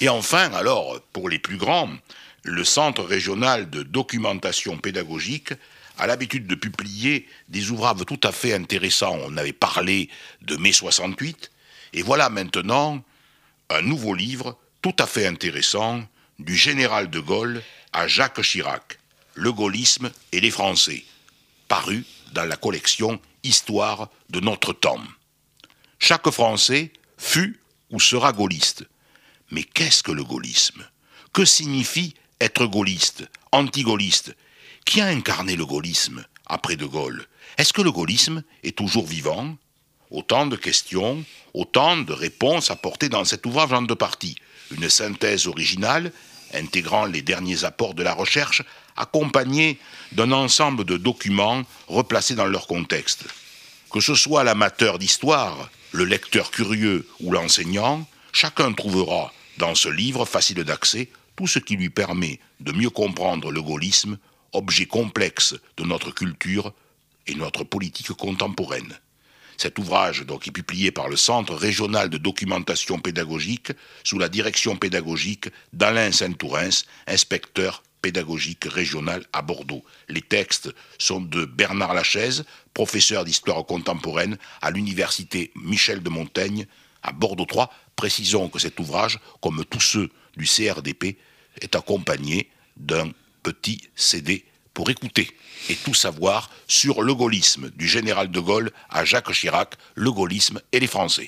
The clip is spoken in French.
Et enfin, alors, pour les plus grands, le Centre régional de documentation pédagogique a l'habitude de publier des ouvrages tout à fait intéressants. On avait parlé de mai 68, et voilà maintenant un nouveau livre tout à fait intéressant du général de Gaulle à Jacques Chirac, Le gaullisme et les Français, paru dans la collection Histoire de notre temps. Chaque Français fut ou sera gaulliste. Mais qu'est-ce que le gaullisme? Que signifie être gaulliste, anti-gaulliste? Qui a incarné le gaullisme après De Gaulle? Est-ce que le gaullisme est toujours vivant? Autant de questions, autant de réponses apportées dans cet ouvrage en deux parties. Une synthèse originale intégrant les derniers apports de la recherche, accompagné d'un ensemble de documents replacés dans leur contexte. Que ce soit l'amateur d'histoire, le lecteur curieux ou l'enseignant, chacun trouvera dans ce livre facile d'accès tout ce qui lui permet de mieux comprendre le gaullisme, objet complexe de notre culture et notre politique contemporaine. Cet ouvrage donc, est publié par le Centre régional de documentation pédagogique sous la direction pédagogique d'Alain Saint-Tourens, inspecteur pédagogique régional à Bordeaux. Les textes sont de Bernard Lachaise, professeur d'histoire contemporaine à l'université Michel de Montaigne à Bordeaux 3. Précisons que cet ouvrage, comme tous ceux du CRDP, est accompagné d'un petit CD pour écouter et tout savoir sur le gaullisme, du général de Gaulle à Jacques Chirac, le gaullisme et les Français.